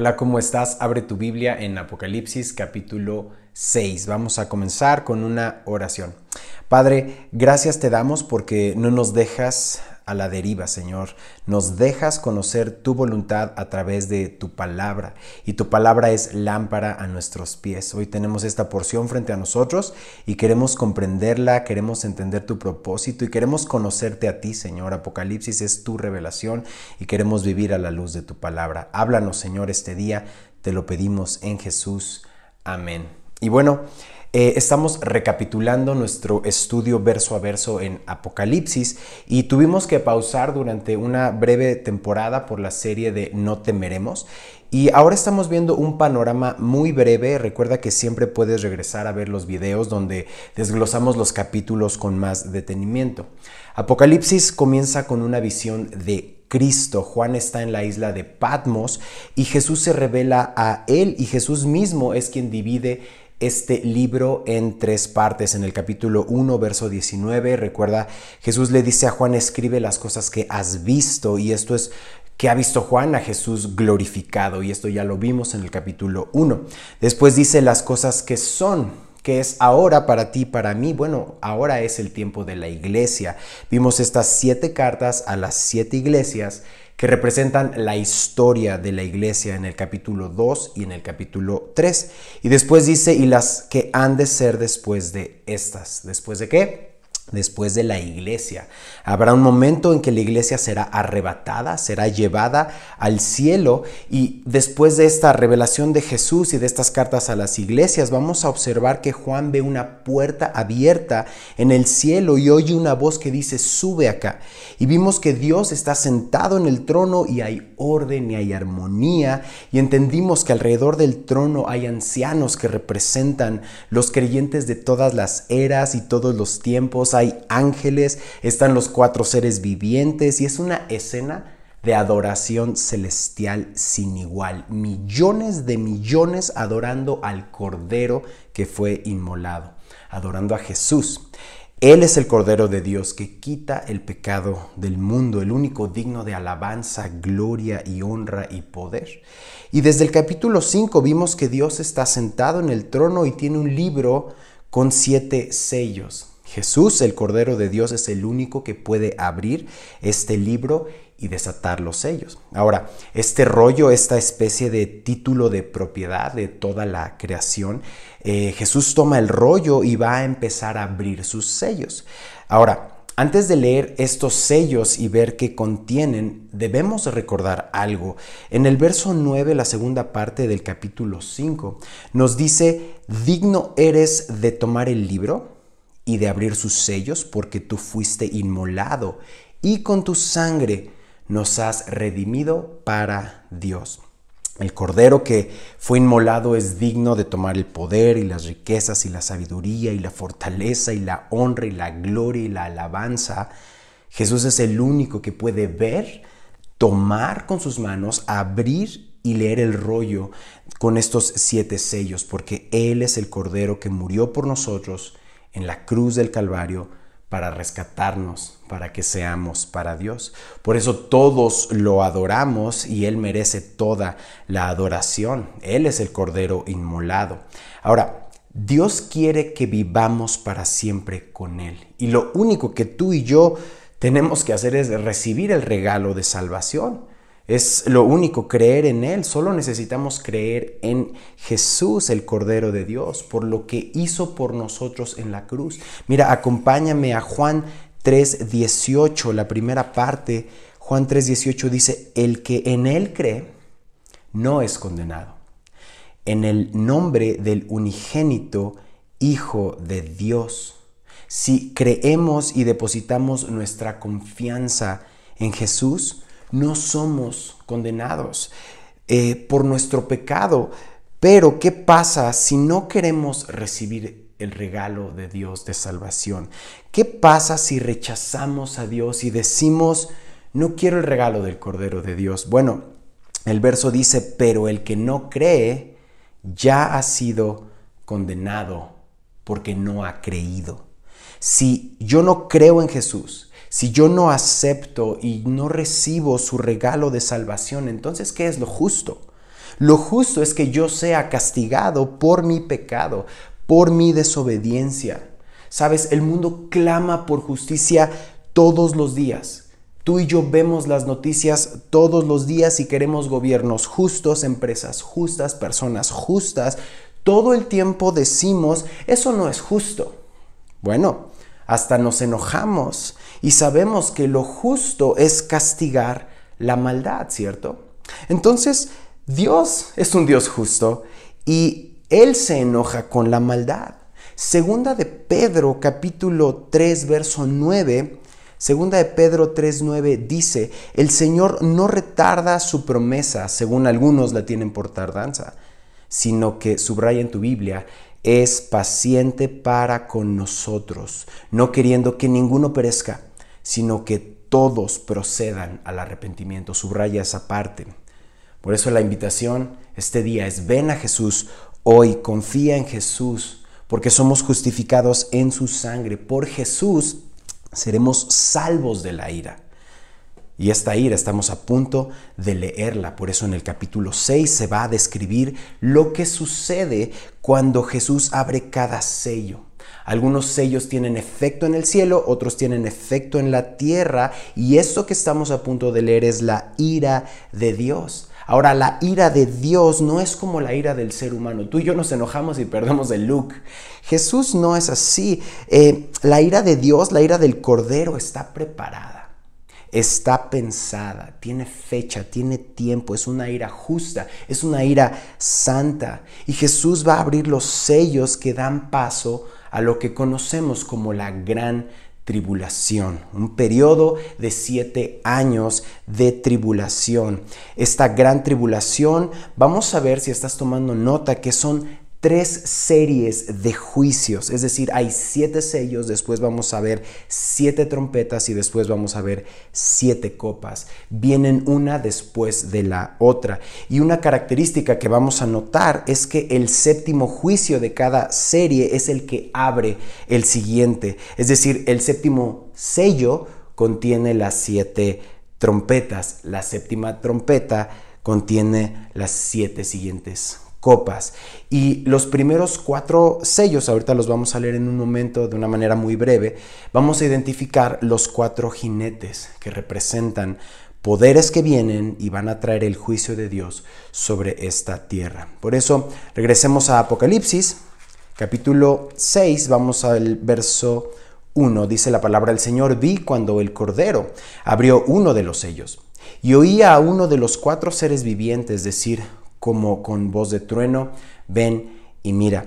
Hola, ¿cómo estás? Abre tu Biblia en Apocalipsis capítulo 6. Vamos a comenzar con una oración. Padre, gracias te damos porque no nos dejas a la deriva, Señor. Nos dejas conocer tu voluntad a través de tu palabra y tu palabra es lámpara a nuestros pies. Hoy tenemos esta porción frente a nosotros y queremos comprenderla, queremos entender tu propósito y queremos conocerte a ti, Señor. Apocalipsis es tu revelación y queremos vivir a la luz de tu palabra. Háblanos, Señor, este día. Te lo pedimos en Jesús. Amén. Y bueno, eh, estamos recapitulando nuestro estudio verso a verso en Apocalipsis y tuvimos que pausar durante una breve temporada por la serie de No temeremos. Y ahora estamos viendo un panorama muy breve. Recuerda que siempre puedes regresar a ver los videos donde desglosamos los capítulos con más detenimiento. Apocalipsis comienza con una visión de Cristo. Juan está en la isla de Patmos y Jesús se revela a él y Jesús mismo es quien divide este libro en tres partes. En el capítulo 1, verso 19, recuerda, Jesús le dice a Juan, escribe las cosas que has visto y esto es que ha visto Juan a Jesús glorificado y esto ya lo vimos en el capítulo 1. Después dice las cosas que son, que es ahora para ti, para mí. Bueno, ahora es el tiempo de la iglesia. Vimos estas siete cartas a las siete iglesias que representan la historia de la iglesia en el capítulo 2 y en el capítulo 3. Y después dice, y las que han de ser después de estas. ¿Después de qué? Después de la iglesia. Habrá un momento en que la iglesia será arrebatada, será llevada al cielo y después de esta revelación de Jesús y de estas cartas a las iglesias, vamos a observar que Juan ve una puerta abierta en el cielo y oye una voz que dice, sube acá. Y vimos que Dios está sentado en el trono y hay orden y hay armonía y entendimos que alrededor del trono hay ancianos que representan los creyentes de todas las eras y todos los tiempos hay ángeles, están los cuatro seres vivientes y es una escena de adoración celestial sin igual. Millones de millones adorando al Cordero que fue inmolado, adorando a Jesús. Él es el Cordero de Dios que quita el pecado del mundo, el único digno de alabanza, gloria y honra y poder. Y desde el capítulo 5 vimos que Dios está sentado en el trono y tiene un libro con siete sellos. Jesús, el Cordero de Dios, es el único que puede abrir este libro y desatar los sellos. Ahora, este rollo, esta especie de título de propiedad de toda la creación, eh, Jesús toma el rollo y va a empezar a abrir sus sellos. Ahora, antes de leer estos sellos y ver qué contienen, debemos recordar algo. En el verso 9, la segunda parte del capítulo 5, nos dice, digno eres de tomar el libro y de abrir sus sellos, porque tú fuiste inmolado y con tu sangre nos has redimido para Dios. El cordero que fue inmolado es digno de tomar el poder y las riquezas y la sabiduría y la fortaleza y la honra y la gloria y la alabanza. Jesús es el único que puede ver, tomar con sus manos, abrir y leer el rollo con estos siete sellos, porque Él es el cordero que murió por nosotros en la cruz del Calvario para rescatarnos, para que seamos para Dios. Por eso todos lo adoramos y Él merece toda la adoración. Él es el Cordero inmolado. Ahora, Dios quiere que vivamos para siempre con Él. Y lo único que tú y yo tenemos que hacer es recibir el regalo de salvación. Es lo único, creer en Él. Solo necesitamos creer en Jesús, el Cordero de Dios, por lo que hizo por nosotros en la cruz. Mira, acompáñame a Juan 3:18, la primera parte. Juan 3:18 dice, el que en Él cree no es condenado. En el nombre del unigénito Hijo de Dios. Si creemos y depositamos nuestra confianza en Jesús, no somos condenados eh, por nuestro pecado. Pero, ¿qué pasa si no queremos recibir el regalo de Dios de salvación? ¿Qué pasa si rechazamos a Dios y decimos, no quiero el regalo del Cordero de Dios? Bueno, el verso dice, pero el que no cree ya ha sido condenado porque no ha creído. Si yo no creo en Jesús, si yo no acepto y no recibo su regalo de salvación, entonces, ¿qué es lo justo? Lo justo es que yo sea castigado por mi pecado, por mi desobediencia. Sabes, el mundo clama por justicia todos los días. Tú y yo vemos las noticias todos los días y queremos gobiernos justos, empresas justas, personas justas. Todo el tiempo decimos, eso no es justo. Bueno, hasta nos enojamos y sabemos que lo justo es castigar la maldad, ¿cierto? Entonces, Dios es un Dios justo y Él se enoja con la maldad. Segunda de Pedro capítulo 3 verso 9 Segunda de Pedro 3:9 dice, el Señor no retarda su promesa, según algunos la tienen por tardanza, sino que, subraya en tu Biblia, es paciente para con nosotros, no queriendo que ninguno perezca, sino que todos procedan al arrepentimiento. Subraya esa parte. Por eso la invitación este día es ven a Jesús hoy, confía en Jesús, porque somos justificados en su sangre. Por Jesús seremos salvos de la ira. Y esta ira estamos a punto de leerla, por eso en el capítulo 6 se va a describir lo que sucede cuando Jesús abre cada sello. Algunos sellos tienen efecto en el cielo, otros tienen efecto en la tierra, y esto que estamos a punto de leer es la ira de Dios. Ahora, la ira de Dios no es como la ira del ser humano. Tú y yo nos enojamos y perdemos el look. Jesús no es así. Eh, la ira de Dios, la ira del Cordero está preparada, está pensada, tiene fecha, tiene tiempo, es una ira justa, es una ira santa. Y Jesús va a abrir los sellos que dan paso a lo que conocemos como la gran tribulación, un periodo de siete años de tribulación. Esta gran tribulación, vamos a ver si estás tomando nota que son tres series de juicios, es decir, hay siete sellos, después vamos a ver siete trompetas y después vamos a ver siete copas. Vienen una después de la otra. Y una característica que vamos a notar es que el séptimo juicio de cada serie es el que abre el siguiente, es decir, el séptimo sello contiene las siete trompetas, la séptima trompeta contiene las siete siguientes copas. Y los primeros cuatro sellos, ahorita los vamos a leer en un momento de una manera muy breve, vamos a identificar los cuatro jinetes que representan poderes que vienen y van a traer el juicio de Dios sobre esta tierra. Por eso, regresemos a Apocalipsis, capítulo 6, vamos al verso 1, dice la palabra del Señor, vi cuando el Cordero abrió uno de los sellos y oía a uno de los cuatro seres vivientes decir, como con voz de trueno, ven y mira.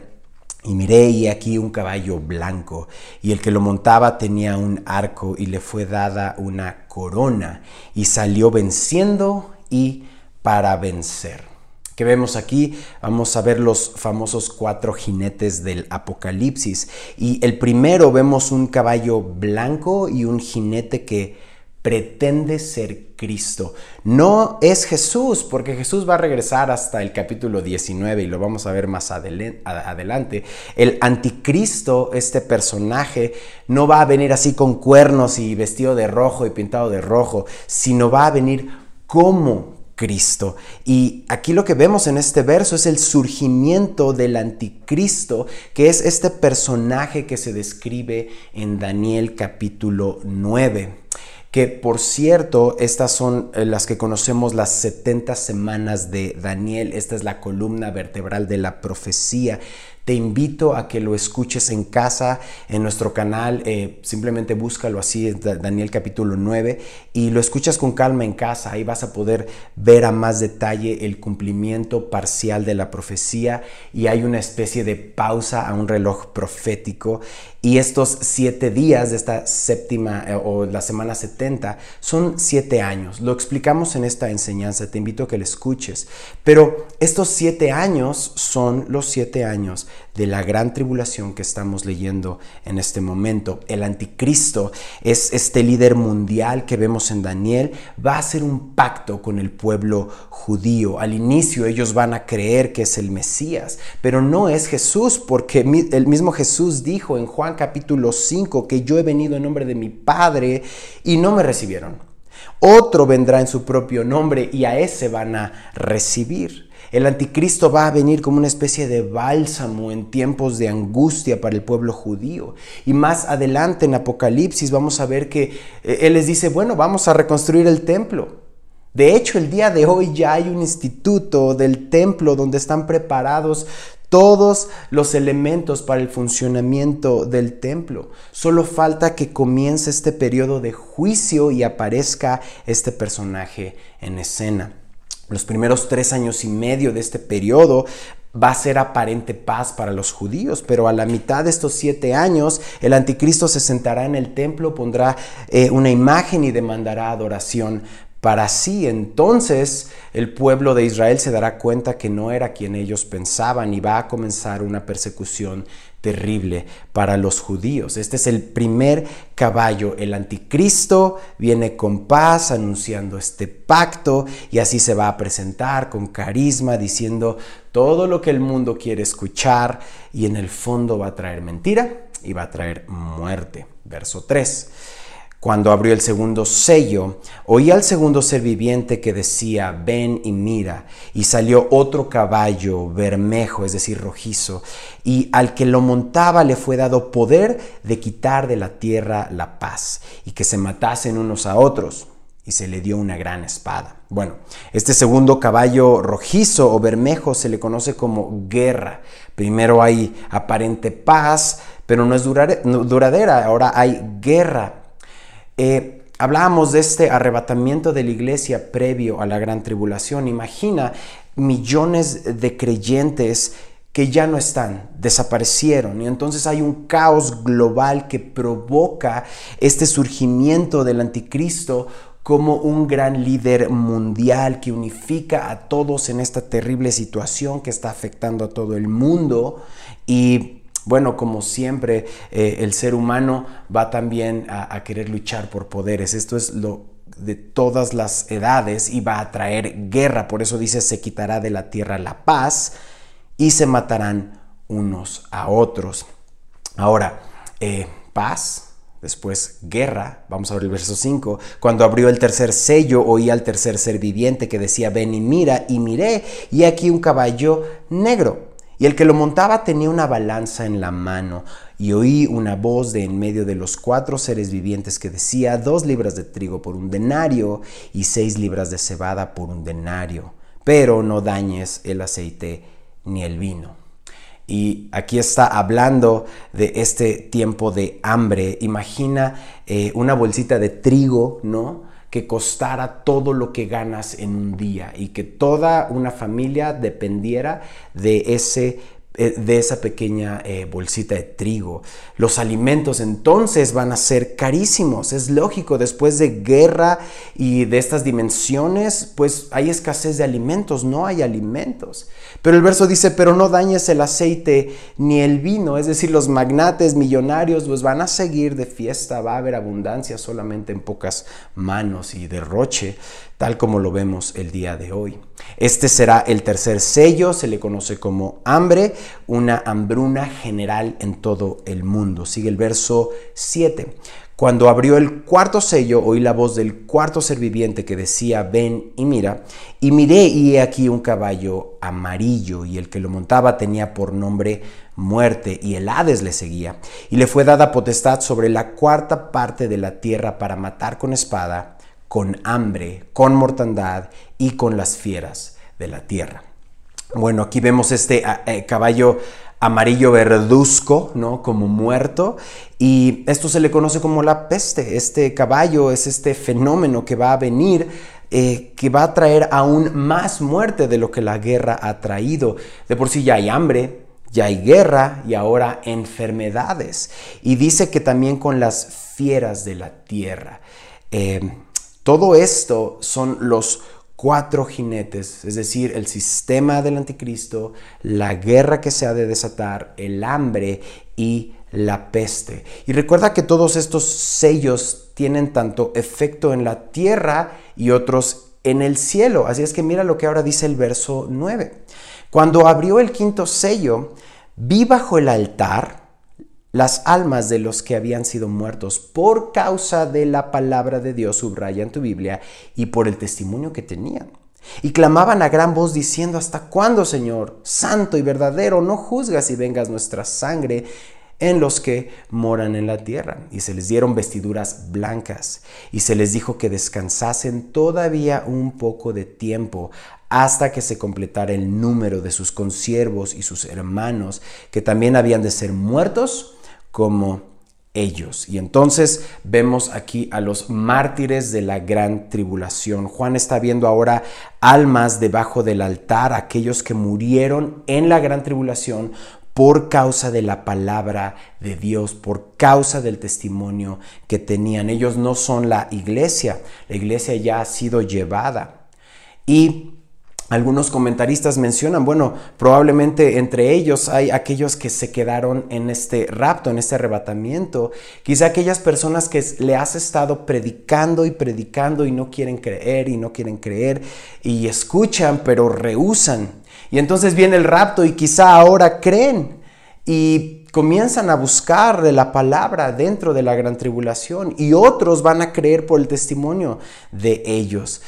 Y miré y aquí un caballo blanco, y el que lo montaba tenía un arco y le fue dada una corona, y salió venciendo y para vencer. Que vemos aquí, vamos a ver los famosos cuatro jinetes del Apocalipsis. Y el primero vemos un caballo blanco y un jinete que pretende ser Cristo. No es Jesús, porque Jesús va a regresar hasta el capítulo 19 y lo vamos a ver más adelante. El anticristo, este personaje, no va a venir así con cuernos y vestido de rojo y pintado de rojo, sino va a venir como Cristo. Y aquí lo que vemos en este verso es el surgimiento del anticristo, que es este personaje que se describe en Daniel capítulo 9 que por cierto, estas son eh, las que conocemos las 70 semanas de Daniel, esta es la columna vertebral de la profecía. Te invito a que lo escuches en casa, en nuestro canal, eh, simplemente búscalo así, Daniel capítulo 9, y lo escuchas con calma en casa, ahí vas a poder ver a más detalle el cumplimiento parcial de la profecía y hay una especie de pausa a un reloj profético y estos siete días de esta séptima eh, o la semana 70 son siete años. Lo explicamos en esta enseñanza, te invito a que lo escuches. Pero estos siete años son los siete años de la gran tribulación que estamos leyendo en este momento. El anticristo es este líder mundial que vemos en Daniel. Va a hacer un pacto con el pueblo judío. Al inicio ellos van a creer que es el Mesías, pero no es Jesús porque el mismo Jesús dijo en Juan capítulo 5 que yo he venido en nombre de mi Padre y no me recibieron. Otro vendrá en su propio nombre y a ese van a recibir. El anticristo va a venir como una especie de bálsamo en tiempos de angustia para el pueblo judío. Y más adelante en Apocalipsis vamos a ver que eh, Él les dice, bueno, vamos a reconstruir el templo. De hecho, el día de hoy ya hay un instituto del templo donde están preparados todos los elementos para el funcionamiento del templo. Solo falta que comience este periodo de juicio y aparezca este personaje en escena. Los primeros tres años y medio de este periodo va a ser aparente paz para los judíos, pero a la mitad de estos siete años el anticristo se sentará en el templo, pondrá eh, una imagen y demandará adoración para sí. Entonces el pueblo de Israel se dará cuenta que no era quien ellos pensaban y va a comenzar una persecución terrible para los judíos. Este es el primer caballo. El anticristo viene con paz anunciando este pacto y así se va a presentar con carisma diciendo todo lo que el mundo quiere escuchar y en el fondo va a traer mentira y va a traer muerte. Verso 3. Cuando abrió el segundo sello, oí al segundo ser viviente que decía, ven y mira, y salió otro caballo bermejo, es decir, rojizo, y al que lo montaba le fue dado poder de quitar de la tierra la paz, y que se matasen unos a otros, y se le dio una gran espada. Bueno, este segundo caballo rojizo o bermejo se le conoce como guerra. Primero hay aparente paz, pero no es duradera, ahora hay guerra eh, hablábamos de este arrebatamiento de la iglesia previo a la gran tribulación. Imagina millones de creyentes que ya no están, desaparecieron y entonces hay un caos global que provoca este surgimiento del anticristo como un gran líder mundial que unifica a todos en esta terrible situación que está afectando a todo el mundo y bueno, como siempre, eh, el ser humano va también a, querer luchar por poderes. Esto es lo de todas las edades y va a traer guerra. Por eso dice, se quitará de la tierra la paz y se matarán unos a otros. Ahora, eh, paz, Después, guerra, vamos a ver el verso 5. Cuando abrió el tercer sello, oí al tercer ser viviente que decía, ven y mira, y miré, y aquí un caballo negro y el que lo montaba tenía una balanza en la mano, y oí una voz de en medio de los cuatro seres vivientes que decía, dos libras de trigo por un denario y seis libras de cebada por un denario, pero no dañes el aceite ni el vino. Y aquí está hablando de este tiempo de hambre. Imagina eh, una bolsita de trigo, ¿no? Que costara todo lo que ganas en un día y que toda una familia dependiera de ese de esa pequeña eh, bolsita de trigo. Los alimentos entonces van a ser carísimos. Es lógico, después de guerra y de estas dimensiones, pues hay escasez de alimentos, no hay alimentos. Pero el verso dice, pero no dañes el aceite ni el vino, es decir, los magnates millonarios pues van a seguir de fiesta, va a haber abundancia solamente en pocas manos y derroche tal como lo vemos el día de hoy. Este será el tercer sello, se le conoce como hambre, una hambruna general en todo el mundo. Sigue el verso 7. Cuando abrió el cuarto sello, oí la voz del cuarto ser viviente que decía, ven y mira, y miré y he aquí un caballo amarillo, y el que lo montaba tenía por nombre muerte, y el Hades le seguía, y le fue dada potestad sobre la cuarta parte de la tierra para matar con espada con hambre, con mortandad y con las fieras de la tierra. Bueno, aquí vemos este ah, eh, caballo amarillo verduzco, ¿no? Como muerto. Y esto se le conoce como la peste. Este caballo es este fenómeno que va a venir, eh, que va a traer aún más muerte de lo que la guerra ha traído. De por sí ya hay hambre, ya hay guerra y ahora enfermedades. Y dice que también con las fieras de la tierra. Eh, todo esto son los cuatro jinetes, es decir, el sistema del anticristo, la guerra que se ha de desatar, el hambre y la peste. Y recuerda que todos estos sellos tienen tanto efecto en la tierra y otros en el cielo. Así es que mira lo que ahora dice el verso 9. Cuando abrió el quinto sello, vi bajo el altar las almas de los que habían sido muertos por causa de la palabra de Dios, subraya en tu Biblia, y por el testimonio que tenían. Y clamaban a gran voz diciendo, ¿hasta cuándo, Señor? Santo y verdadero, no juzgas y vengas nuestra sangre en los que moran en la tierra. Y se les dieron vestiduras blancas y se les dijo que descansasen todavía un poco de tiempo hasta que se completara el número de sus consiervos y sus hermanos, que también habían de ser muertos como ellos. Y entonces vemos aquí a los mártires de la gran tribulación. Juan está viendo ahora almas debajo del altar, aquellos que murieron en la gran tribulación por causa de la palabra de Dios, por causa del testimonio que tenían. Ellos no son la iglesia, la iglesia ya ha sido llevada. Y algunos comentaristas mencionan, bueno, probablemente entre ellos hay aquellos que se quedaron en este rapto, en este arrebatamiento. Quizá aquellas personas que le has estado predicando y predicando y no quieren creer y no quieren creer y escuchan pero rehusan. Y entonces viene el rapto y quizá ahora creen y comienzan a buscar de la palabra dentro de la gran tribulación y otros van a creer por el testimonio de ellos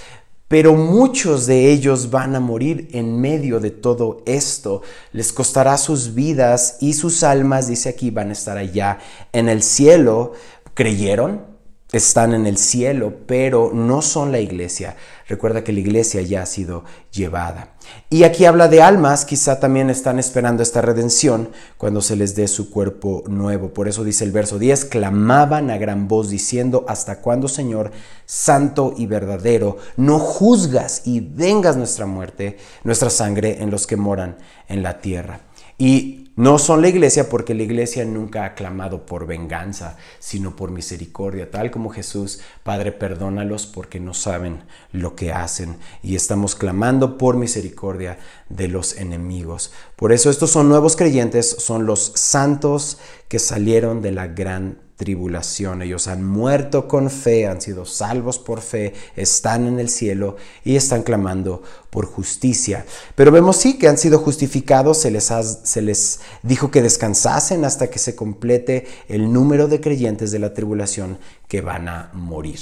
pero muchos de ellos van a morir en medio de todo esto. Les costará sus vidas y sus almas, dice aquí, van a estar allá en el cielo. ¿Creyeron? Están en el cielo, pero no son la iglesia. Recuerda que la iglesia ya ha sido llevada. Y aquí habla de almas, quizá también están esperando esta redención cuando se les dé su cuerpo nuevo. Por eso dice el verso 10, clamaban a gran voz diciendo, ¿hasta cuándo, Señor, santo y verdadero, no juzgas y vengas nuestra muerte, nuestra sangre en los que moran en la tierra? Y no son la iglesia porque la iglesia nunca ha clamado por venganza, sino por misericordia, tal como Jesús, Padre, perdónalos porque no saben lo que hacen. Y estamos clamando por misericordia de los enemigos. Por eso estos son nuevos creyentes, son los santos que salieron de la gran tribulación. Ellos han muerto con fe, han sido salvos por fe, están en el cielo y están clamando por justicia. Pero vemos sí que han sido justificados, se les, se les dijo que descansasen hasta que se complete el número de creyentes de la tribulación que van a morir.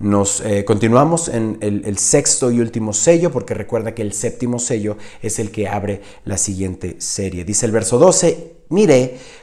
Nos eh, continuamos en el, el, sexto y último sello, porque recuerda que el séptimo sello es el que abre la siguiente serie. Dice el verso 12, Miré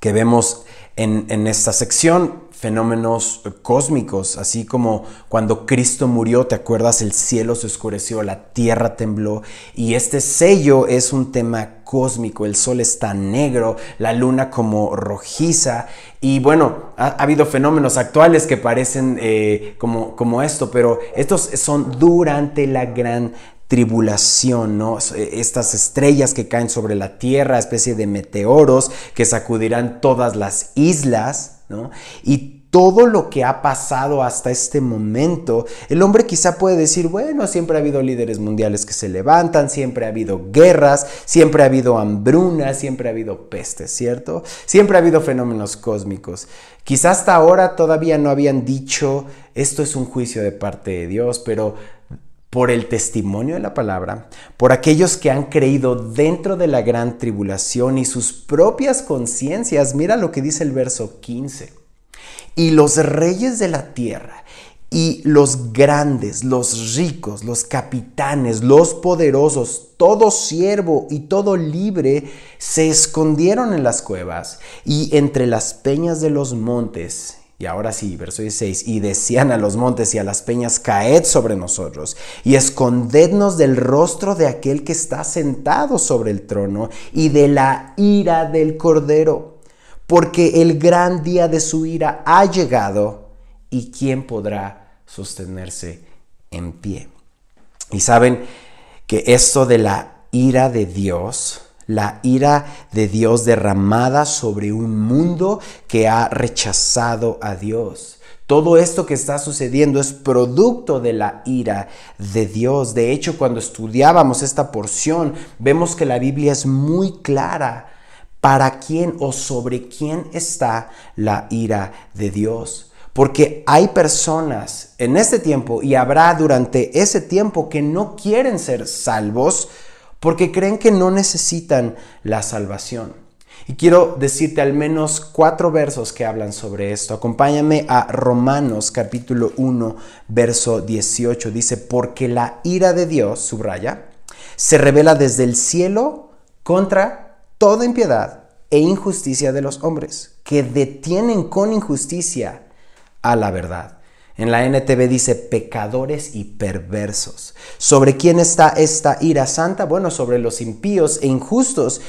que vemos en, esta sección fenómenos cósmicos, así como cuando Cristo murió, ¿te acuerdas? El cielo se oscureció, la tierra tembló y este sello es un tema cósmico, el sol está negro, la luna como rojiza y bueno, ha, habido fenómenos actuales que parecen eh, como, como esto, pero estos son durante la gran tribulación, ¿no? Estas estrellas que caen sobre la tierra, especie de meteoros que sacudirán todas las islas, y todo lo que ha pasado hasta este momento, el hombre quizá puede decir, bueno, siempre ha habido líderes mundiales que se levantan, siempre ha habido guerras, siempre ha habido hambrunas, siempre ha habido pestes, ¿cierto? Siempre ha habido fenómenos cósmicos. Quizá hasta ahora todavía no habían dicho, esto es un juicio de parte de Dios, pero por el testimonio de la palabra, por aquellos que han creído dentro de la gran tribulación y sus propias conciencias. Mira lo que dice el verso 15. Y los reyes de la tierra y los grandes, los ricos, los capitanes, los poderosos, todo siervo y todo libre se escondieron en las cuevas y entre las peñas de los montes y ahora sí, verso 16, y decían a los montes y a las peñas, caed sobre nosotros y escondednos del rostro de aquel que está sentado sobre el trono y de la ira del cordero, porque el gran día de su ira ha llegado y quién podrá sostenerse en pie. Y saben que esto de la ira de Dios, la ira de Dios derramada sobre un mundo que ha rechazado a Dios. Todo esto que está sucediendo es producto de la ira de Dios. De hecho, cuando estudiábamos esta porción, vemos que la Biblia es muy clara para quién o sobre quién está la ira de Dios. Porque hay personas en este tiempo y habrá durante ese tiempo que no quieren ser salvos porque creen que no necesitan la salvación. Y quiero decirte al menos cuatro versos que hablan sobre esto. Acompáñame a Romanos capítulo 1, verso 18. Dice, porque la ira de Dios, subraya, se revela desde el cielo contra toda impiedad e injusticia de los hombres, que detienen con injusticia a la verdad. En la NTV dice pecadores y perversos. ¿Sobre quién está esta ira santa? Bueno, sobre los impíos e injustos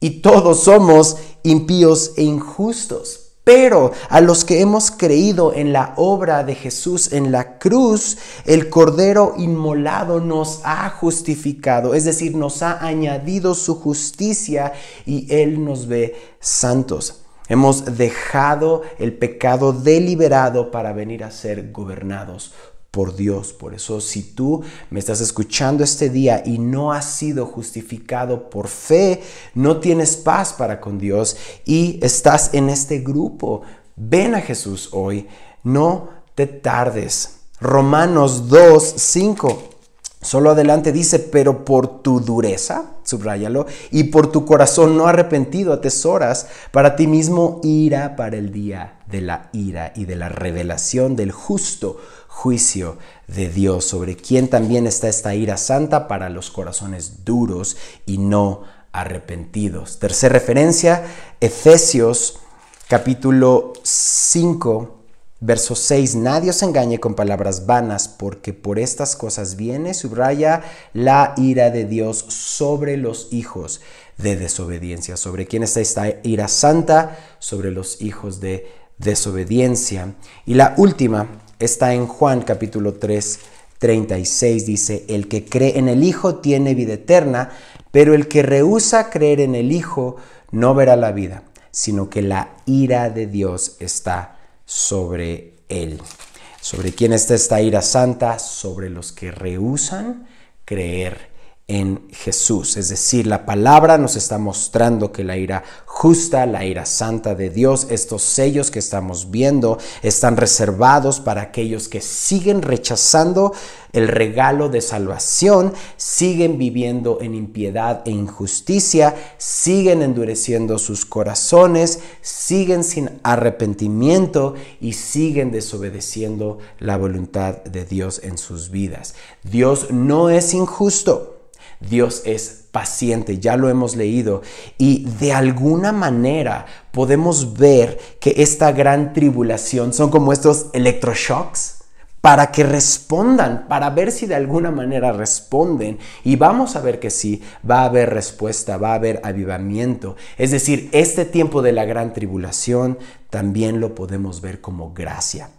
y todos somos impíos e injustos. Pero a los que hemos creído en la obra de Jesús en la cruz, el Cordero inmolado nos ha justificado, es decir, nos ha añadido su justicia y Él nos ve santos. Hemos dejado el pecado deliberado para venir a ser gobernados por Dios. Por eso si tú me estás escuchando este día y no has sido justificado por fe, no tienes paz para con Dios y estás en este grupo, ven a Jesús hoy, no te tardes. Romanos 2, 5. Solo adelante dice, pero por tu dureza, subráyalo, y por tu corazón no arrepentido atesoras para ti mismo ira para el día de la ira y de la revelación del justo juicio de Dios, sobre quien también está esta ira santa para los corazones duros y no arrepentidos. Tercera referencia, Efesios capítulo 5, verso 6. Nadie os engañe con palabras vanas, porque por estas cosas viene, subraya, la ira de Dios sobre los hijos de desobediencia. ¿Sobre quién está esta ira santa? Sobre los hijos de desobediencia. Y la última, está en Juan capítulo 3, 36. Dice, el que cree en el Hijo tiene vida eterna, pero el que rehúsa creer en el Hijo no verá la vida, sino que la ira de Dios está sobre él. ¿Sobre quién está esta ira santa? Sobre los que rehusan creer en Jesús. Es decir, la palabra nos está mostrando que la ira justa, la ira santa de Dios, estos sellos que estamos viendo, están reservados para aquellos que siguen rechazando el regalo de salvación, siguen viviendo en impiedad e injusticia, siguen endureciendo sus corazones, siguen sin arrepentimiento y siguen desobedeciendo la voluntad de Dios en sus vidas. Dios no es injusto. Dios es paciente, ya lo hemos leído, y de alguna manera podemos ver que esta gran tribulación son como estos electroshocks para que respondan, para ver si de alguna manera responden. Y vamos a ver que sí, va a haber respuesta, va a haber avivamiento. Es decir, este tiempo de la gran tribulación también lo podemos ver como gracia.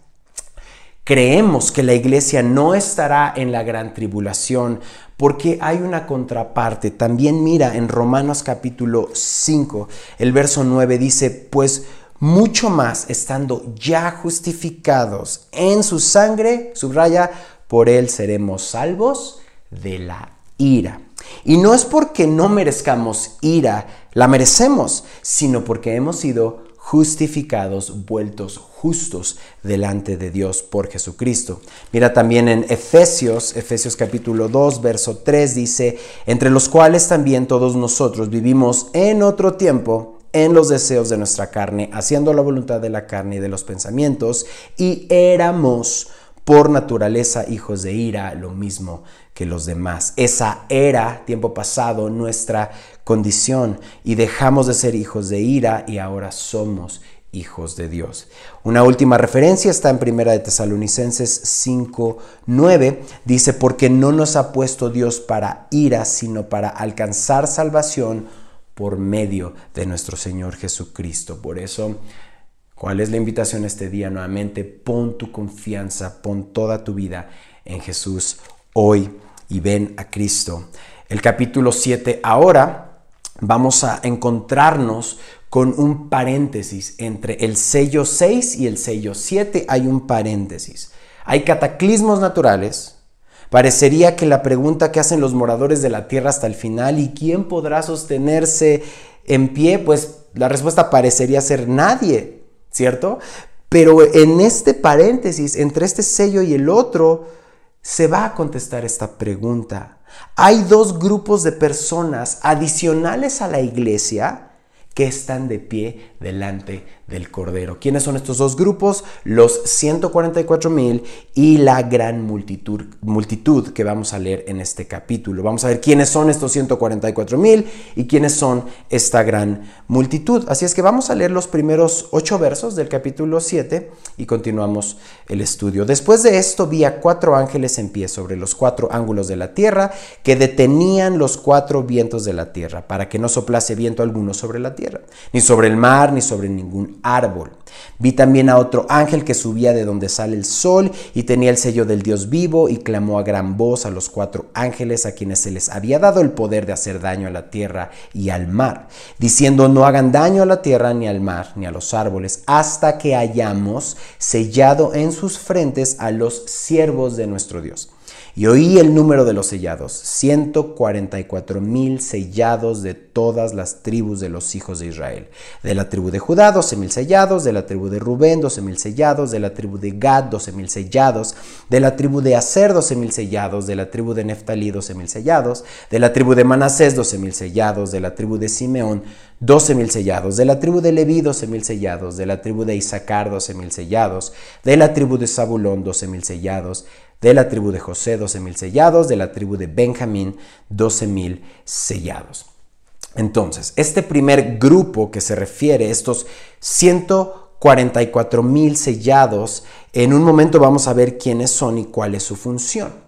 Creemos que la iglesia no estará en la gran tribulación porque hay una contraparte. También mira en Romanos capítulo 5, el verso 9 dice, pues mucho más estando ya justificados en su sangre, subraya, por él seremos salvos de la ira. Y no es porque no merezcamos ira, la merecemos, sino porque hemos sido justificados, vueltos justos delante de Dios por Jesucristo. Mira también en Efesios, Efesios capítulo 2, verso 3 dice, entre los cuales también todos nosotros vivimos en otro tiempo en los deseos de nuestra carne, haciendo la voluntad de la carne y de los pensamientos, y éramos por naturaleza hijos de ira, lo mismo que los demás. Esa era, tiempo pasado, nuestra condición y dejamos de ser hijos de ira y ahora somos hijos de Dios. Una última referencia está en Primera de Tesalonicenses 5:9, dice, "Porque no nos ha puesto Dios para ira, sino para alcanzar salvación por medio de nuestro Señor Jesucristo." Por eso ¿Cuál es la invitación este día? Nuevamente, pon tu confianza, pon toda tu vida en Jesús hoy y ven a Cristo. El capítulo 7 ahora vamos a encontrarnos con un paréntesis entre el sello 6 y el sello 7 hay un paréntesis. Hay cataclismos naturales. Parecería que la pregunta que hacen los moradores de la tierra hasta el final, ¿y quién podrá sostenerse en pie? Pues la respuesta parecería ser nadie, ¿cierto? Pero en este paréntesis, entre este sello y el otro, se va a contestar esta pregunta. Hay dos grupos de personas adicionales a la iglesia que están de pie delante del Cordero. ¿Quiénes son estos dos grupos? Los 144 mil y la gran multitud, multitud que vamos a leer en este capítulo. Vamos a ver quiénes son estos 144 mil y quiénes son esta gran multitud. Así es que vamos a leer los primeros ocho versos del capítulo 7 y continuamos el estudio. Después de esto vi a cuatro ángeles en pie sobre los cuatro ángulos de la tierra que detenían los cuatro vientos de la tierra para que no soplase viento alguno sobre la tierra ni sobre el mar, ni sobre ningún árbol. Vi también a otro ángel que subía de donde sale el sol y tenía el sello del Dios vivo y clamó a gran voz a los cuatro ángeles a quienes se les había dado el poder de hacer daño a la tierra y al mar, diciendo no hagan daño a la tierra ni al mar ni a los árboles hasta que hayamos sellado en sus frentes a los siervos de nuestro Dios. Y oí el número de los sellados, 144 mil sellados de todas las tribus de los hijos de Israel. De la tribu de Judá, 12 mil sellados, de la tribu de Rubén, 12 mil sellados, de la tribu de Gad, 12 mil sellados, de la tribu de Aser, 12 mil sellados, de la tribu de Neftalí, 12 mil sellados, de la tribu de Manasés, 12 mil sellados, de la tribu de Simeón, 12 mil sellados, de la tribu de Leví, 12 mil sellados, de la tribu de Isaacar, 12 mil sellados, de la tribu de Zabulón, 12 mil sellados, de la tribu de José, 12 mil sellados, de la tribu de Benjamín, 12 mil sellados. Entonces, este primer grupo que se refiere, estos 144 mil sellados, en un momento vamos a ver quiénes son y cuál es su función.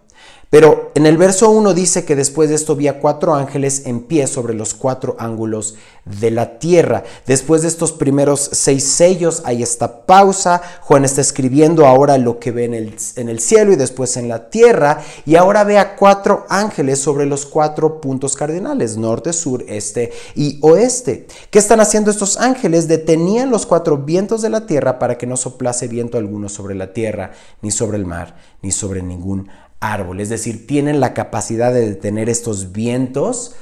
Pero en el verso 1 dice que después de esto vi a cuatro ángeles en pie sobre los cuatro ángulos de la tierra. Después de estos primeros seis sellos hay esta pausa. Juan está escribiendo ahora lo que ve en el, en el cielo y después en la tierra. Y ahora ve a cuatro ángeles sobre los cuatro puntos cardinales, norte, sur, este y oeste. ¿Qué están haciendo estos ángeles? Detenían los cuatro vientos de la tierra para que no soplase viento alguno sobre la tierra, ni sobre el mar, ni sobre ningún árbol, es decir, tienen la capacidad de detener estos vientos,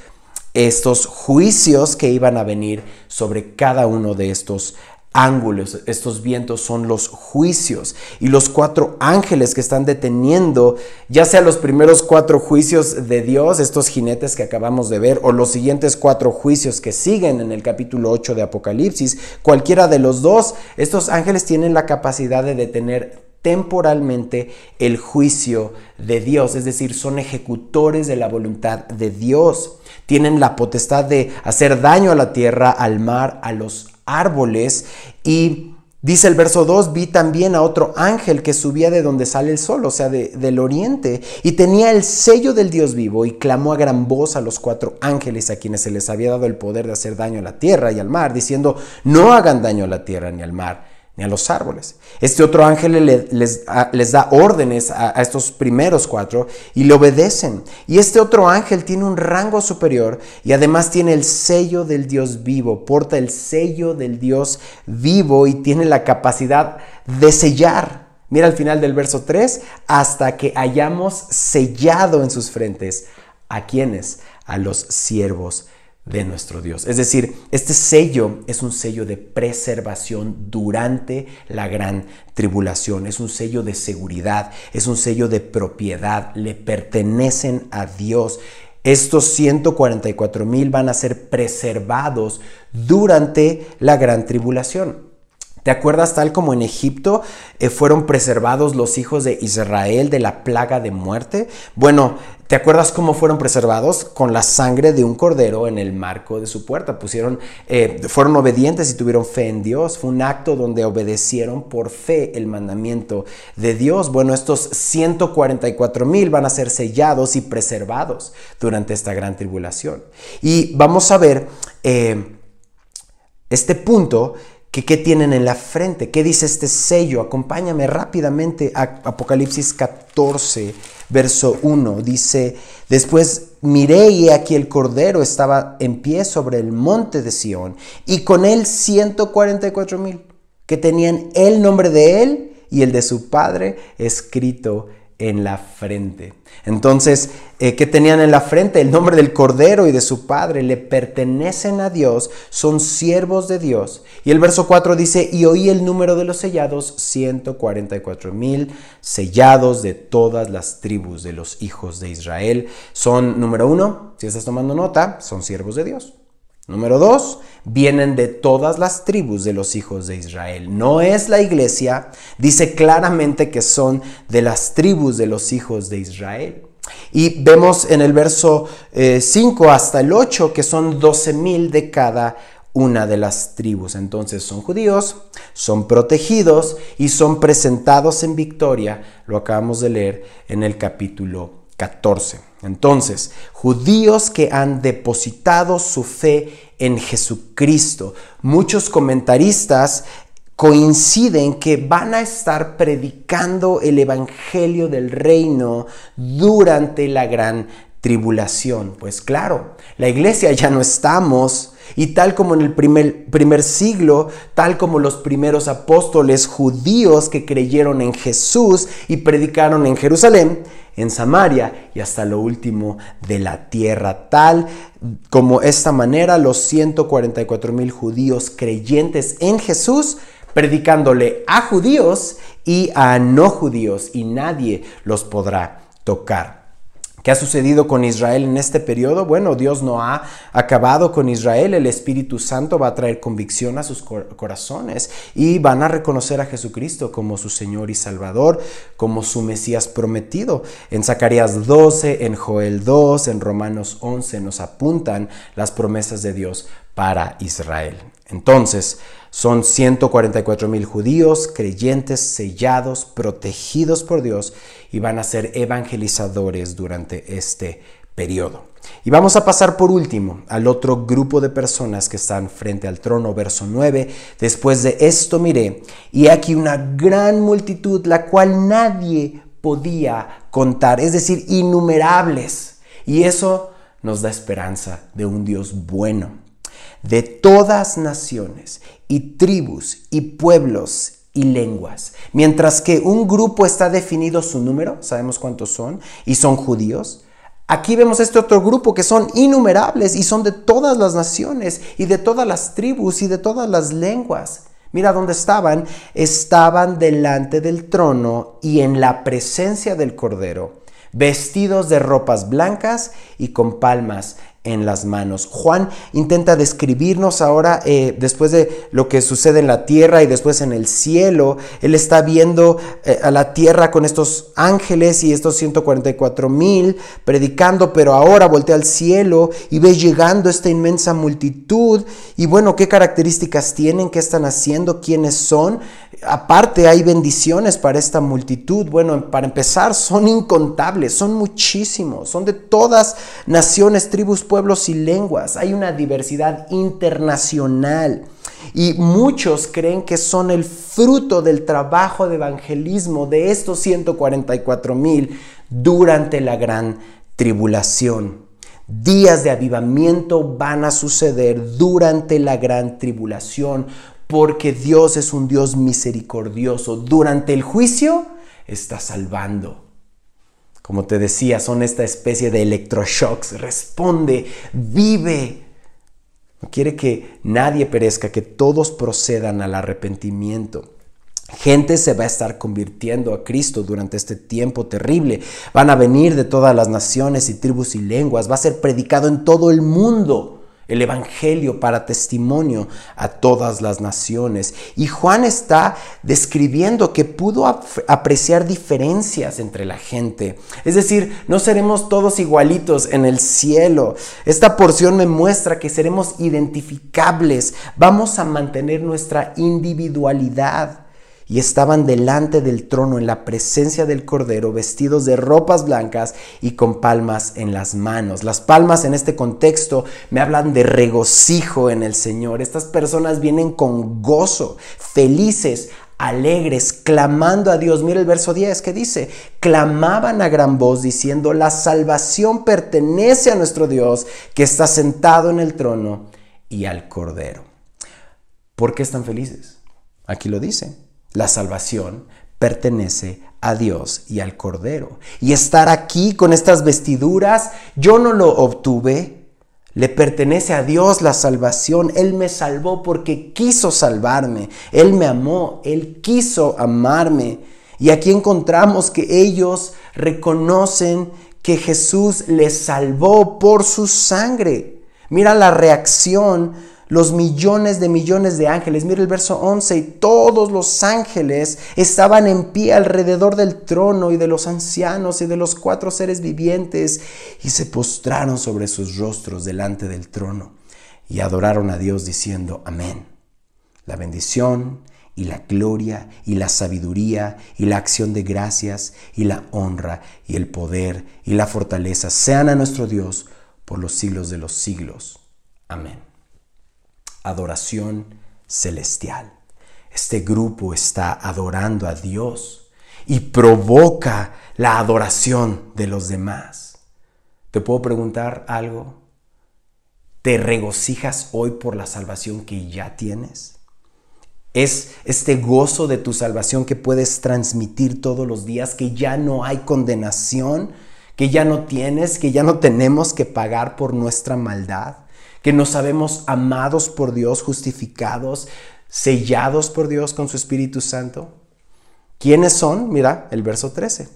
estos juicios que iban a venir sobre cada uno de estos ángulos. Estos vientos son los juicios y los cuatro ángeles que están deteniendo, ya sea los primeros cuatro juicios de Dios, estos jinetes que acabamos de ver, o los siguientes cuatro juicios que siguen en el capítulo 8 de Apocalipsis, cualquiera de los dos, estos ángeles tienen la capacidad de detener temporalmente el juicio de Dios, es decir, son ejecutores de la voluntad de Dios. Tienen la potestad de hacer daño a la tierra, al mar, a los árboles y Dice el verso 2, vi también a otro ángel que subía de donde sale el sol, o sea, del oriente, y tenía el sello del Dios vivo y clamó a gran voz a los cuatro ángeles a quienes se les había dado el poder de hacer daño a la tierra y al mar, diciendo, no hagan daño a la tierra ni al mar ni a los árboles. Este otro ángel les, les da órdenes a, estos primeros cuatro y le obedecen. Y este otro ángel tiene un rango superior y además tiene el sello del Dios vivo, porta el sello del Dios vivo y tiene la capacidad de sellar. Mira al final del verso 3, hasta que hayamos sellado en sus frentes a quienes, a los siervos de nuestro Dios. Es decir, este sello es un sello de preservación durante la gran tribulación, es un sello de seguridad, es un sello de propiedad, le pertenecen a Dios. Estos 144 mil van a ser preservados durante la gran tribulación. ¿Te acuerdas tal como en Egipto eh, fueron preservados los hijos de Israel de la plaga de muerte? Bueno, ¿te acuerdas cómo fueron preservados? Con la sangre de un cordero en el marco de su puerta. Pusieron, eh, fueron obedientes y tuvieron fe en Dios. Fue un acto donde obedecieron por fe el mandamiento de Dios. Bueno, estos 144 mil van a ser sellados y preservados durante esta gran tribulación. Y vamos a ver eh, este punto que qué tienen en la frente, qué dice este sello. Acompáñame rápidamente a Apocalipsis 14, verso 1. Dice, después miré y aquí el Cordero estaba en pie sobre el monte de Sión y con él 144 mil que tenían el nombre de él y el de su padre escrito en la frente. Entonces, eh, ¿qué tenían en la frente? El nombre del Cordero y de su Padre le pertenecen a Dios, son siervos de Dios. Y el verso 4 dice, y oí el número de los sellados, 144 mil sellados de todas las tribus de los hijos de Israel. Son, número uno, si estás tomando nota, son siervos de Dios. Número dos, vienen de todas las tribus de los hijos de Israel. No es la iglesia, dice claramente que son de las tribus de los hijos de Israel. Y vemos en el verso 5 eh, hasta el 8 que son 12 mil de cada una de las tribus. Entonces son judíos, son protegidos y son presentados en victoria. Lo acabamos de leer en el capítulo 14. Entonces, judíos que han depositado su fe en Jesucristo. Muchos comentaristas coinciden que van a estar predicando el Evangelio del Reino durante la gran tribulación. Pues claro, la iglesia ya no estamos y tal como en el primer, siglo, tal como los primeros apóstoles judíos que creyeron en Jesús y predicaron en Jerusalén, en Samaria y hasta lo último de la tierra. Tal como esta manera los 144 mil judíos creyentes en Jesús, predicándole a judíos y a no judíos, y nadie los podrá tocar. ¿Qué ha sucedido con Israel en este periodo? Bueno, Dios no ha acabado con Israel. El Espíritu Santo va a traer convicción a sus corazones y van a reconocer a Jesucristo como su Señor y Salvador, como su Mesías prometido. En Zacarías 12, en Joel 2, en Romanos 11 nos apuntan las promesas de Dios para Israel. Entonces, son 144 mil judíos, creyentes, sellados, protegidos por Dios y van a ser evangelizadores durante este periodo. Y vamos a pasar por último al otro grupo de personas que están frente al trono, verso 9. Después de esto miré, y aquí una gran multitud, la cual nadie podía contar, es decir, innumerables. Y eso nos da esperanza de un Dios bueno, de todas naciones y tribus y pueblos y lenguas. Mientras que un grupo está definido su número, sabemos cuántos son, y son judíos. Aquí vemos este otro grupo que son innumerables y son de todas las naciones y de todas las tribus y de todas las lenguas. Mira dónde estaban. Estaban delante del trono y en la presencia del Cordero, vestidos de ropas blancas y con palmas en las manos. Juan intenta describirnos ahora, eh, después de lo que sucede en la tierra y después en el cielo, él está viendo eh, a la tierra con estos ángeles y estos 144 mil predicando, pero ahora voltea al cielo y ve llegando esta inmensa multitud y bueno, ¿qué características tienen? ¿Qué están haciendo? ¿Quiénes son? Aparte hay bendiciones para esta multitud. Bueno, para empezar, son incontables, son muchísimos, son de todas naciones, tribus, y lenguas. Hay una diversidad internacional. Y muchos creen que son el fruto del trabajo de evangelismo de estos 144 mil durante la gran tribulación. Días de avivamiento van a suceder durante la gran tribulación porque Dios es un Dios misericordioso. Durante el juicio está salvando. Como te decía, son esta especie de electroshocks. Responde, vive. No quiere que nadie perezca, que todos procedan al arrepentimiento. Gente se va a estar convirtiendo a Cristo durante este tiempo terrible. Van a venir de todas las naciones y tribus y lenguas. Va a ser predicado en todo el mundo el Evangelio para testimonio a todas las naciones. Y Juan está describiendo que pudo apreciar diferencias entre la gente. Es decir, no seremos todos igualitos en el cielo. Esta porción me muestra que seremos identificables. Vamos a mantener nuestra individualidad y estaban delante del trono en la presencia del Cordero, vestidos de ropas blancas y con palmas en las manos. Las palmas en este contexto me hablan de regocijo en el Señor. Estas personas vienen con gozo, felices, alegres, clamando a Dios. Mira el verso 10 que dice, clamaban a gran voz diciendo, la salvación pertenece a nuestro Dios que está sentado en el trono y al Cordero. ¿Por qué están felices? Aquí lo dice, la salvación pertenece a Dios y al Cordero. Y estar aquí con estas vestiduras, yo no lo obtuve, le pertenece a Dios la salvación. Él me salvó porque quiso salvarme. Él me amó. Él quiso amarme. Y aquí encontramos que ellos reconocen que Jesús les salvó por su sangre. Mira la reacción los millones de millones de ángeles. Mira el verso 11, y todos los ángeles estaban en pie alrededor del trono y de los ancianos y de los cuatro seres vivientes y se postraron sobre sus rostros delante del trono y adoraron a Dios diciendo, amén. La bendición y la gloria y la sabiduría y la acción de gracias y la honra y el poder y la fortaleza sean a nuestro Dios por los siglos de los siglos. Amén adoración celestial. Este grupo está adorando a Dios y provoca la adoración de los demás. ¿Te puedo preguntar algo? ¿Te regocijas hoy por la salvación que ya tienes? Es este gozo de tu salvación que puedes transmitir todos los días, que ya no hay condenación, que ya no tienes, que ya no tenemos que pagar por nuestra maldad que nos sabemos amados por Dios, justificados, sellados por Dios con su Espíritu Santo. ¿Quiénes son? Mira el verso 13.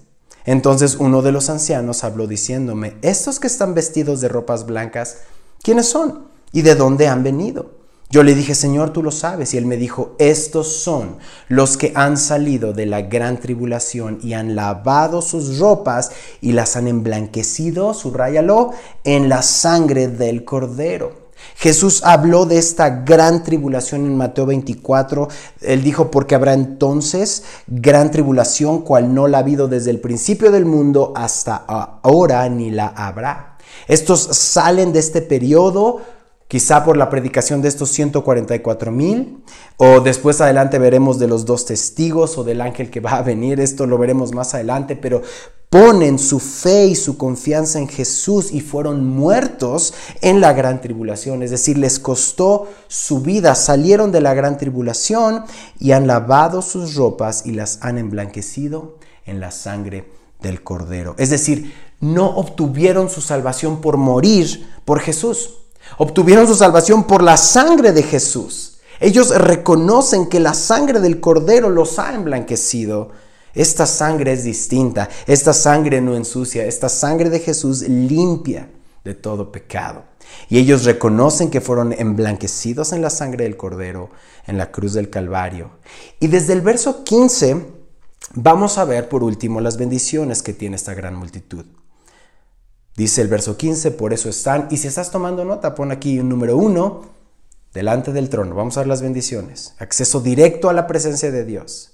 Entonces uno de los ancianos habló diciéndome, estos que están vestidos de ropas blancas, ¿quiénes son? ¿Y de dónde han venido? Yo le dije, Señor, tú lo sabes. Y él me dijo, estos son los que han salido de la gran tribulación y han lavado sus ropas y las han emblanquecido, subrayalo, en la sangre del cordero. Jesús habló de esta gran tribulación en Mateo 24. Él dijo, porque habrá entonces gran tribulación, cual no la ha habido desde el principio del mundo hasta ahora, ni la habrá. Estos salen de este periodo quizá por la predicación de estos 144 mil, o después adelante veremos de los dos testigos o del ángel que va a venir, esto lo veremos más adelante, pero ponen su fe y su confianza en Jesús y fueron muertos en la gran tribulación, es decir, les costó su vida, salieron de la gran tribulación y han lavado sus ropas y las han emblanquecido en la sangre del cordero. Es decir, no obtuvieron su salvación por morir por Jesús Obtuvieron su salvación por la sangre de Jesús. Ellos reconocen que la sangre del Cordero los ha emblanquecido. Esta sangre es distinta, esta sangre no ensucia, esta sangre de Jesús limpia de todo pecado. Y ellos reconocen que fueron emblanquecidos en la sangre del Cordero, en la cruz del Calvario. Y desde el verso 15 vamos a ver por último las bendiciones que tiene esta gran multitud. Dice el verso 15, por eso están, y si estás tomando nota, pon aquí un número uno, delante del trono. Vamos a ver las bendiciones. Acceso directo a la presencia de Dios.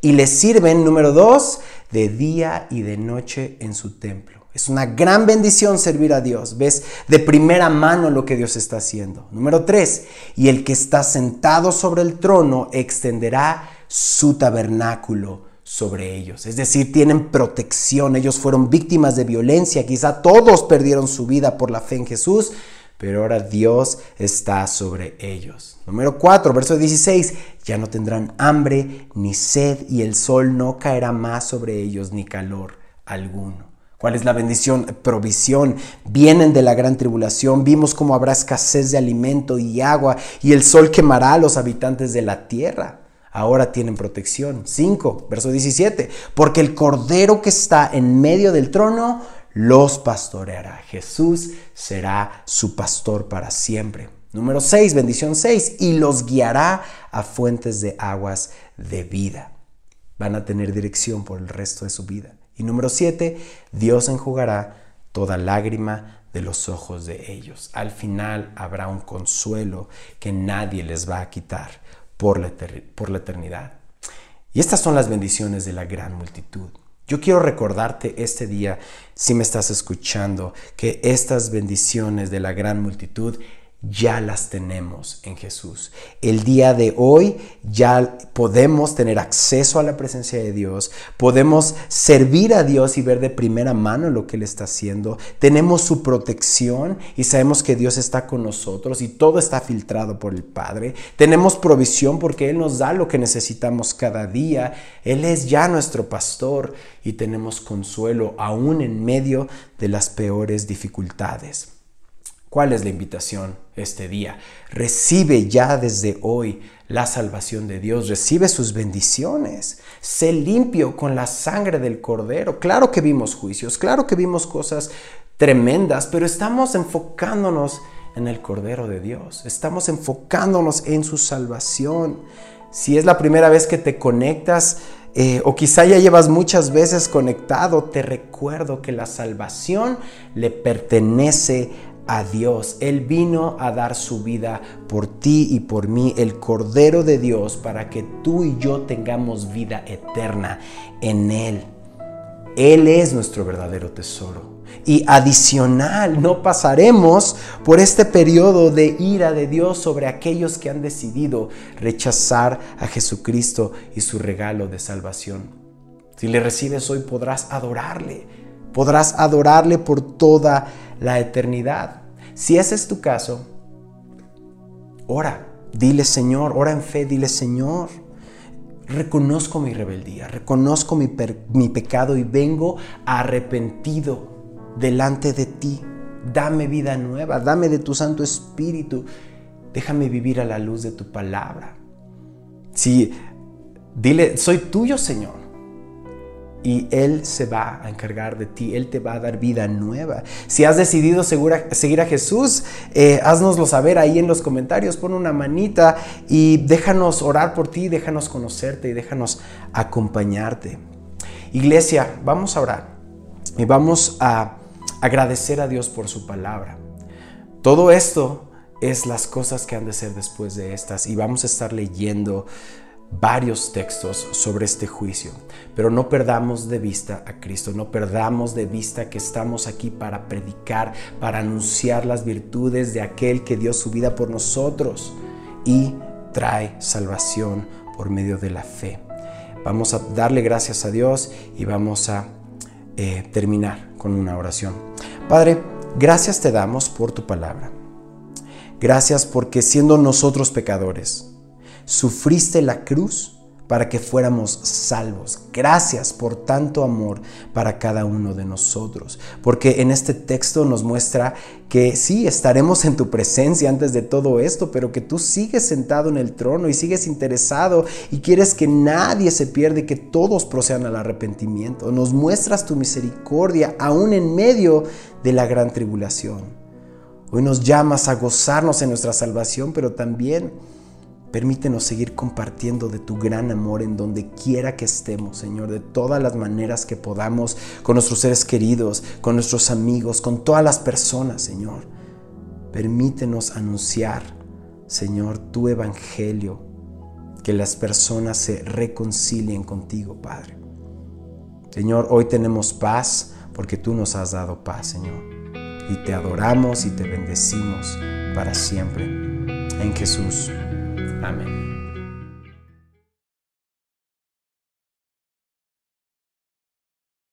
Y les sirven, número dos, de día y de noche en su templo. Es una gran bendición servir a Dios. Ves de primera mano lo que Dios está haciendo. Número tres, y el que está sentado sobre el trono extenderá su tabernáculo sobre ellos. Es decir, tienen protección. Ellos fueron víctimas de violencia. Quizá todos perdieron su vida por la fe en Jesús, pero ahora Dios está sobre ellos. Número 4, verso 16. Ya no tendrán hambre ni sed y el sol no caerá más sobre ellos ni calor alguno. ¿Cuál es la bendición? Provisión. Vienen de la gran tribulación. Vimos cómo habrá escasez de alimento y agua y el sol quemará a los habitantes de la tierra ahora tienen protección. 5, verso 17, porque el cordero que está en medio del trono los pastoreará. Jesús será su pastor para siempre. Número 6, bendición 6, y los guiará a fuentes de aguas de vida. Van a tener dirección por el resto de su vida. Y número 7, Dios enjugará toda lágrima de los ojos de ellos. Al final habrá un consuelo que nadie les va a quitar por la, eternidad. Y estas son las bendiciones de la gran multitud. Yo quiero recordarte este día, si me estás escuchando, que estas bendiciones de la gran multitud ya las tenemos en Jesús. El día de hoy ya podemos tener acceso a la presencia de Dios, podemos servir a Dios y ver de primera mano lo que Él está haciendo. Tenemos su protección y sabemos que Dios está con nosotros y todo está filtrado por el Padre. Tenemos provisión porque Él nos da lo que necesitamos cada día. Él es ya nuestro pastor y tenemos consuelo aún en medio de las peores dificultades. ¿Cuál es la invitación este día? Recibe ya desde hoy la salvación de Dios, recibe sus bendiciones, sé limpio con la sangre del cordero. Claro que vimos juicios, claro que vimos cosas tremendas, pero estamos enfocándonos en el cordero de Dios, estamos enfocándonos en su salvación. Si es la primera vez que te conectas, eh, o quizá ya llevas muchas veces conectado, te recuerdo que la salvación le pertenece a Dios. Él vino a dar su vida por ti y por mí, el Cordero de Dios, para que tú y yo tengamos vida eterna en Él. Él es nuestro verdadero tesoro. Y adicional, no pasaremos por este periodo de ira de Dios sobre aquellos que han decidido rechazar a Jesucristo y su regalo de salvación. Si le recibes hoy podrás adorarle, podrás adorarle por toda la eternidad. Si ese es tu caso, ora, dile Señor, ora en fe, dile Señor, reconozco mi rebeldía, reconozco mi, mi pecado y vengo arrepentido delante de ti. Dame vida nueva, dame de tu Santo Espíritu, déjame vivir a la luz de tu palabra. Si dile, soy tuyo, Señor y Él se va a encargar de ti, Él te va a dar vida nueva. Si has decidido seguir a Jesús, eh, haznoslo saber ahí en los comentarios, pon una manita y déjanos orar por ti, déjanos conocerte y déjanos acompañarte. Iglesia, vamos a orar y vamos a agradecer a Dios por su palabra. Todo esto es las cosas que han de ser después de estas y vamos a estar leyendo varios textos sobre este juicio, pero no perdamos de vista a Cristo, no perdamos de vista que estamos aquí para predicar, para anunciar las virtudes de aquel que dio su vida por nosotros y trae salvación por medio de la fe. Vamos a darle gracias a Dios y vamos a eh, terminar con una oración. Padre, gracias te damos por tu palabra. Gracias porque siendo nosotros pecadores, sufriste la cruz para que fuéramos salvos. Gracias por tanto amor para cada uno de nosotros, porque en este texto nos muestra que sí, estaremos en tu presencia antes de todo esto, pero que tú sigues sentado en el trono y sigues interesado y quieres que nadie se pierda y que todos procedan al arrepentimiento. Nos muestras tu misericordia aún en medio de la gran tribulación. Hoy nos llamas a gozarnos en nuestra salvación, pero también Permítenos seguir compartiendo de tu gran amor en donde quiera que estemos, Señor, de todas las maneras que podamos, con nuestros seres queridos, con nuestros amigos, con todas las personas, Señor. Permítenos anunciar, Señor, tu evangelio, que las personas se reconcilien contigo, Padre. Señor, hoy tenemos paz porque tú nos has dado paz, Señor. Y te adoramos y te bendecimos para siempre. En Jesús. Amén.